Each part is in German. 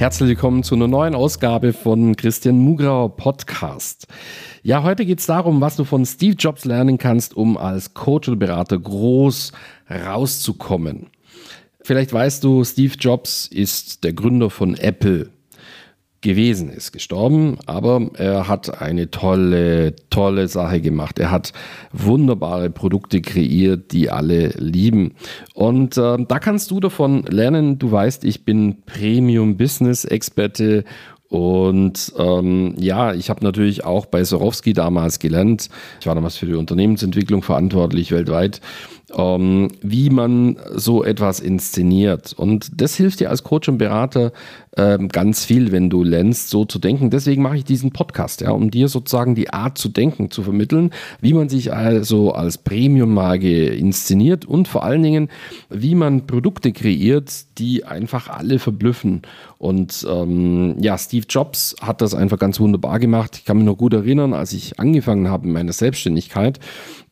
Herzlich willkommen zu einer neuen Ausgabe von Christian Mugrauer Podcast. Ja, heute geht es darum, was du von Steve Jobs lernen kannst, um als Coach oder Berater groß rauszukommen. Vielleicht weißt du, Steve Jobs ist der Gründer von Apple gewesen, ist gestorben, aber er hat eine tolle, tolle Sache gemacht. Er hat wunderbare Produkte kreiert, die alle lieben. Und äh, da kannst du davon lernen. Du weißt, ich bin Premium Business Experte und ähm, ja, ich habe natürlich auch bei Sorowski damals gelernt. Ich war damals für die Unternehmensentwicklung verantwortlich weltweit ähm, wie man so etwas inszeniert. Und das hilft dir als Coach und Berater ähm, ganz viel, wenn du lernst, so zu denken. Deswegen mache ich diesen Podcast, ja, um dir sozusagen die Art zu denken zu vermitteln, wie man sich also als Premium-Marke inszeniert und vor allen Dingen, wie man Produkte kreiert, die einfach alle verblüffen. Und ähm, ja, Steve Jobs hat das einfach ganz wunderbar gemacht. Ich kann mich noch gut erinnern, als ich angefangen habe in meiner Selbstständigkeit.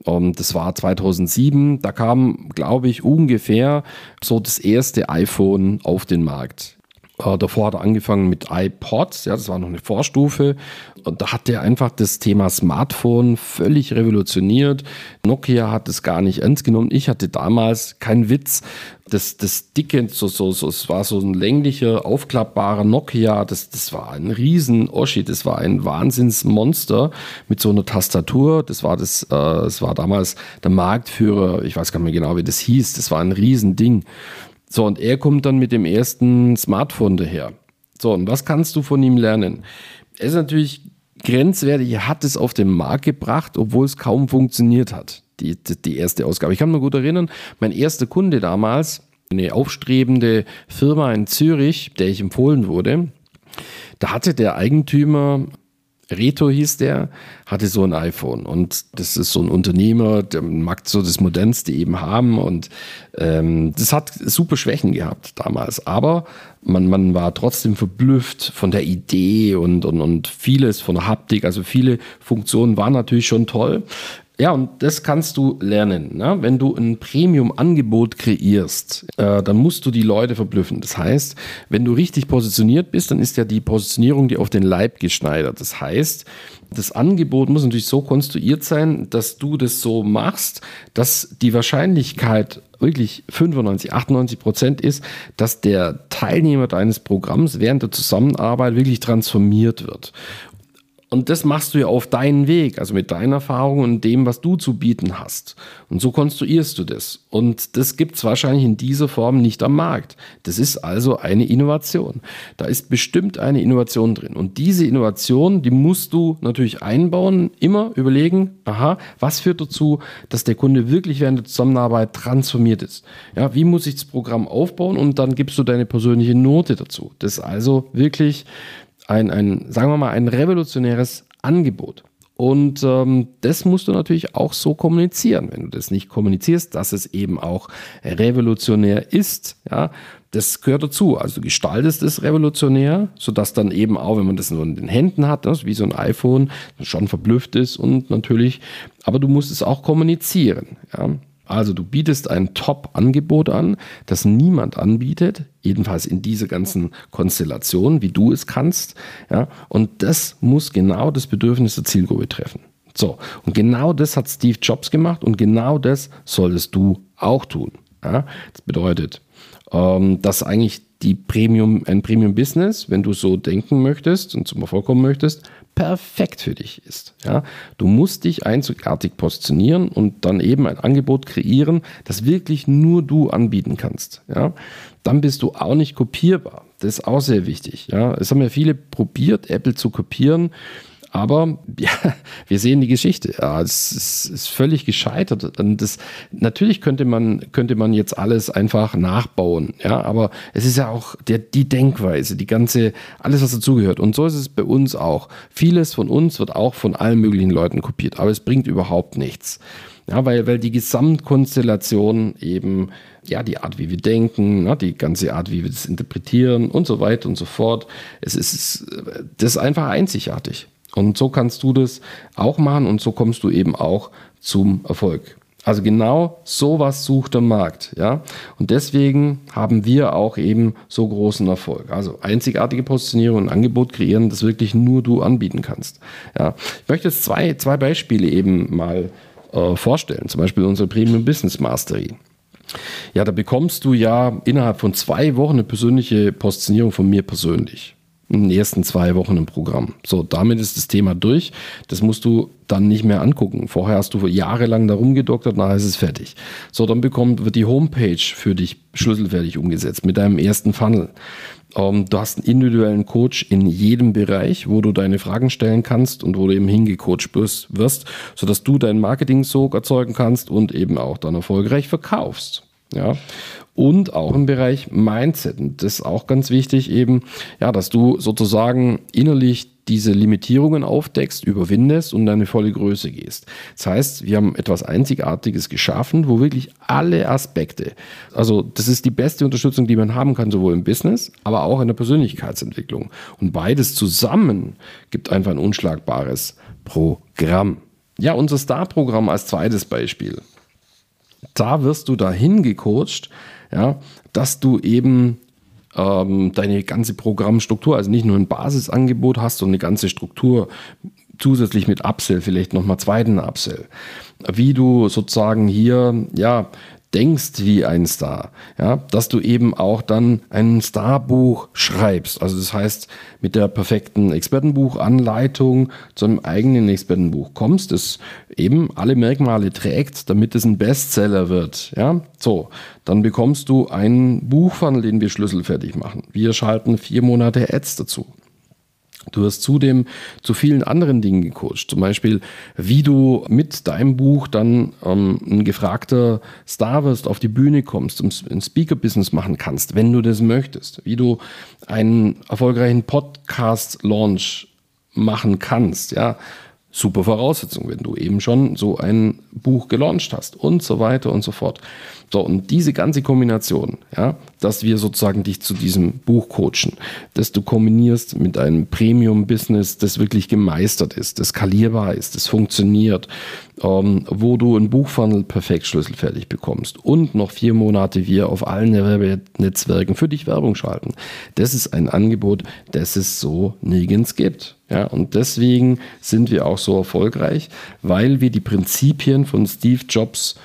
Um, das war 2007. Da kam, glaube ich, ungefähr so das erste iPhone auf den Markt. Äh, davor hat er angefangen mit iPods, ja, das war noch eine Vorstufe. Und da hat er einfach das Thema Smartphone völlig revolutioniert. Nokia hat es gar nicht ernst genommen. Ich hatte damals keinen Witz. Das, das dicke, so, so, so, es war so ein länglicher, aufklappbarer Nokia. Das, das war ein riesen Oschi. Das war ein Wahnsinnsmonster mit so einer Tastatur. Das war das, äh, das war damals der Marktführer. Ich weiß gar nicht mehr genau, wie das hieß. Das war ein Riesending. So, und er kommt dann mit dem ersten Smartphone daher. So, und was kannst du von ihm lernen? Er ist natürlich grenzwertig, er hat es auf den Markt gebracht, obwohl es kaum funktioniert hat. Die, die, erste Ausgabe. Ich kann mich gut erinnern, mein erster Kunde damals, eine aufstrebende Firma in Zürich, der ich empfohlen wurde, da hatte der Eigentümer Reto hieß der, hatte so ein iPhone. Und das ist so ein Unternehmer, der mag so das Modernste eben haben. Und ähm, das hat super Schwächen gehabt damals, aber man, man war trotzdem verblüfft von der Idee und, und, und vieles von der Haptik, also viele Funktionen waren natürlich schon toll. Ja, und das kannst du lernen. Ne? Wenn du ein Premium-Angebot kreierst, äh, dann musst du die Leute verblüffen. Das heißt, wenn du richtig positioniert bist, dann ist ja die Positionierung dir auf den Leib geschneidert. Das heißt, das Angebot muss natürlich so konstruiert sein, dass du das so machst, dass die Wahrscheinlichkeit wirklich 95, 98 Prozent ist, dass der Teilnehmer deines Programms während der Zusammenarbeit wirklich transformiert wird. Und das machst du ja auf deinen Weg, also mit deiner Erfahrung und dem, was du zu bieten hast. Und so konstruierst du das. Und das gibt es wahrscheinlich in dieser Form nicht am Markt. Das ist also eine Innovation. Da ist bestimmt eine Innovation drin. Und diese Innovation, die musst du natürlich einbauen, immer überlegen, aha, was führt dazu, dass der Kunde wirklich während der Zusammenarbeit transformiert ist. Ja, wie muss ich das Programm aufbauen? Und dann gibst du deine persönliche Note dazu. Das ist also wirklich ein, ein, sagen wir mal, ein revolutionäres Angebot. Und ähm, das musst du natürlich auch so kommunizieren. Wenn du das nicht kommunizierst, dass es eben auch revolutionär ist, ja, das gehört dazu. Also du gestaltest es revolutionär, sodass dann eben auch, wenn man das nur in den Händen hat, das, wie so ein iPhone, schon verblüfft ist und natürlich, aber du musst es auch kommunizieren. Ja. Also du bietest ein Top-Angebot an, das niemand anbietet, jedenfalls in dieser ganzen Konstellation, wie du es kannst. Ja, und das muss genau das Bedürfnis der Zielgruppe treffen. So, und genau das hat Steve Jobs gemacht und genau das solltest du auch tun. Ja, das bedeutet, ähm, dass eigentlich die Premium, ein Premium-Business, wenn du so denken möchtest und zum Erfolg kommen möchtest, perfekt für dich ist. Ja? Du musst dich einzigartig positionieren und dann eben ein Angebot kreieren, das wirklich nur du anbieten kannst. Ja? Dann bist du auch nicht kopierbar. Das ist auch sehr wichtig. Ja? Es haben ja viele probiert, Apple zu kopieren aber ja, wir sehen die Geschichte. Ja, es ist, ist völlig gescheitert. Und das, natürlich könnte man, könnte man jetzt alles einfach nachbauen. Ja, aber es ist ja auch der, die Denkweise, die ganze, alles, was dazugehört. Und so ist es bei uns auch. Vieles von uns wird auch von allen möglichen Leuten kopiert, aber es bringt überhaupt nichts. Ja, weil, weil die Gesamtkonstellation eben, ja, die Art, wie wir denken, ne, die ganze Art, wie wir das interpretieren und so weiter und so fort, es ist, das ist einfach einzigartig. Und so kannst du das auch machen und so kommst du eben auch zum Erfolg. Also genau sowas sucht der Markt, ja. Und deswegen haben wir auch eben so großen Erfolg. Also einzigartige Positionierung und Angebot kreieren, das wirklich nur du anbieten kannst. Ja. Ich möchte jetzt zwei, zwei Beispiele eben mal äh, vorstellen. Zum Beispiel unsere Premium Business Mastery. Ja, da bekommst du ja innerhalb von zwei Wochen eine persönliche Positionierung von mir persönlich in den ersten zwei Wochen im Programm. So, damit ist das Thema durch. Das musst du dann nicht mehr angucken. Vorher hast du jahrelang da rumgedoktert, nachher ist es fertig. So, dann bekommt, wird die Homepage für dich schlüsselfertig umgesetzt mit deinem ersten Funnel. Ähm, du hast einen individuellen Coach in jedem Bereich, wo du deine Fragen stellen kannst und wo du eben hingecoacht wirst, sodass du deinen Marketing-Sog erzeugen kannst und eben auch dann erfolgreich verkaufst. Ja, und auch im Bereich Mindset. Und das ist auch ganz wichtig eben, ja, dass du sozusagen innerlich diese Limitierungen aufdeckst, überwindest und deine volle Größe gehst. Das heißt, wir haben etwas Einzigartiges geschaffen, wo wirklich alle Aspekte, also das ist die beste Unterstützung, die man haben kann, sowohl im Business, aber auch in der Persönlichkeitsentwicklung. Und beides zusammen gibt einfach ein unschlagbares Programm. Ja, unser Star-Programm als zweites Beispiel. Da wirst du dahin gecoacht, ja, dass du eben ähm, deine ganze Programmstruktur, also nicht nur ein Basisangebot hast, sondern eine ganze Struktur zusätzlich mit Upsell, vielleicht nochmal zweiten Upsell. Wie du sozusagen hier, ja, denkst wie ein Star, ja, dass du eben auch dann ein Starbuch schreibst. Also das heißt, mit der perfekten Expertenbuchanleitung zu einem eigenen Expertenbuch kommst, das eben alle Merkmale trägt, damit es ein Bestseller wird. Ja, so, dann bekommst du einen Buchfunnel, den wir schlüsselfertig machen. Wir schalten vier Monate Ads dazu. Du hast zudem zu vielen anderen Dingen gecoacht. Zum Beispiel, wie du mit deinem Buch dann ähm, ein gefragter Star wirst, auf die Bühne kommst, ein Speaker-Business machen kannst, wenn du das möchtest. Wie du einen erfolgreichen Podcast-Launch machen kannst, ja. Super Voraussetzung, wenn du eben schon so ein Buch gelauncht hast und so weiter und so fort. So, und diese ganze Kombination, ja, dass wir sozusagen dich zu diesem Buch coachen, dass du kombinierst mit einem Premium-Business, das wirklich gemeistert ist, das skalierbar ist, das funktioniert, ähm, wo du ein Buchfunnel perfekt schlüsselfertig bekommst und noch vier Monate wir auf allen Werbenetzwerken für dich Werbung schalten. Das ist ein Angebot, das es so nirgends gibt. Ja, und deswegen sind wir auch so erfolgreich, weil wir die Prinzipien von Steve Jobs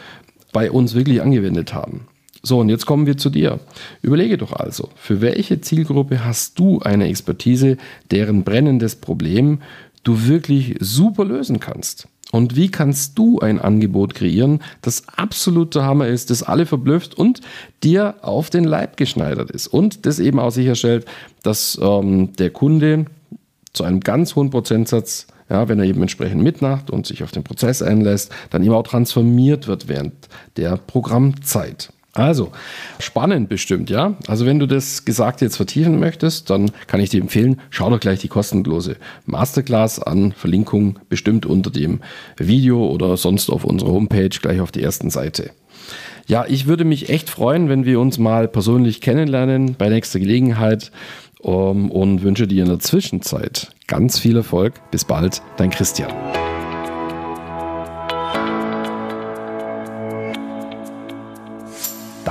bei uns wirklich angewendet haben. So, und jetzt kommen wir zu dir. Überlege doch also, für welche Zielgruppe hast du eine Expertise, deren brennendes Problem du wirklich super lösen kannst? Und wie kannst du ein Angebot kreieren, das absoluter Hammer ist, das alle verblüfft und dir auf den Leib geschneidert ist und das eben auch sicherstellt, dass ähm, der Kunde zu einem ganz hohen Prozentsatz ja, wenn er eben entsprechend mitmacht und sich auf den Prozess einlässt, dann eben auch transformiert wird während der Programmzeit. Also, spannend bestimmt, ja. Also, wenn du das Gesagte jetzt vertiefen möchtest, dann kann ich dir empfehlen, schau doch gleich die kostenlose Masterclass an. Verlinkung bestimmt unter dem Video oder sonst auf unserer Homepage gleich auf der ersten Seite. Ja, ich würde mich echt freuen, wenn wir uns mal persönlich kennenlernen bei nächster Gelegenheit um, und wünsche dir in der Zwischenzeit ganz viel Erfolg. Bis bald, dein Christian.